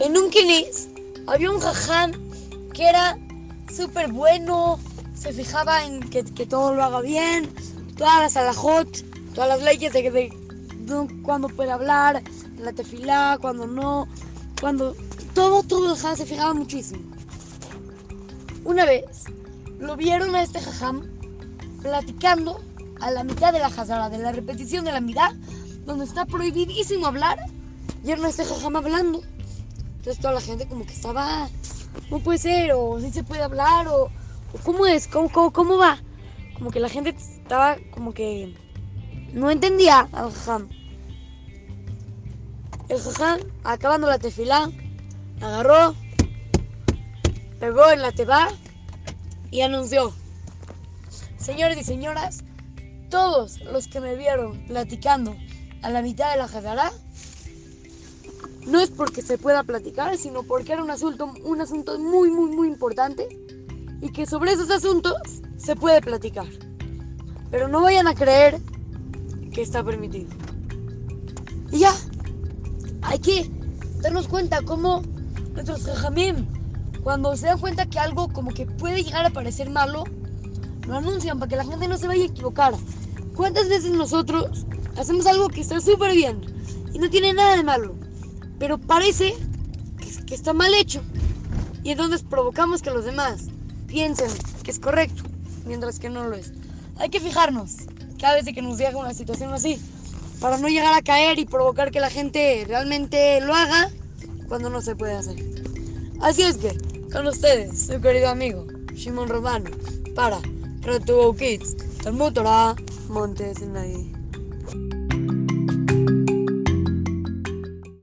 En un kinis había un jajam que era súper bueno, se fijaba en que, todo lo haga bien, todas las alajot, todas las leyes de, de, de cuando puede hablar, la tefilá, cuando no, cuando todo, todo el jajam se fijaba muchísimo. Una vez lo vieron a este jajam platicando a la mitad de la jazara, de la repetición de la mitad, donde está prohibidísimo hablar, y era este jajam hablando. Entonces toda la gente como que estaba, no puede ser, o si se puede hablar, o, o cómo es, ¿Cómo, cómo, cómo va. Como que la gente estaba como que no entendía al jajam. El jajam, acabando la tefilá, agarró, pegó en la teba y anunció, señores y señoras, todos los que me vieron platicando a la mitad de la jazara, no es porque se pueda platicar, sino porque era un asunto, un asunto muy, muy, muy importante y que sobre esos asuntos se puede platicar. Pero no vayan a creer que está permitido. Y ya, hay que darnos cuenta cómo nuestros jajamim, cuando se dan cuenta que algo como que puede llegar a parecer malo, lo anuncian para que la gente no se vaya a equivocar. ¿Cuántas veces nosotros hacemos algo que está súper bien y no tiene nada de malo, pero parece que, está mal hecho? Y entonces provocamos que los demás piensen que es correcto, mientras que no lo es. Hay que fijarnos cada vez que nos llega una situación así, para no llegar a caer y provocar que la gente realmente lo haga cuando no se puede hacer. Así es que, con ustedes, su querido amigo Shimon Romano, para Retubo Kids, Talmud Torah, Montes en.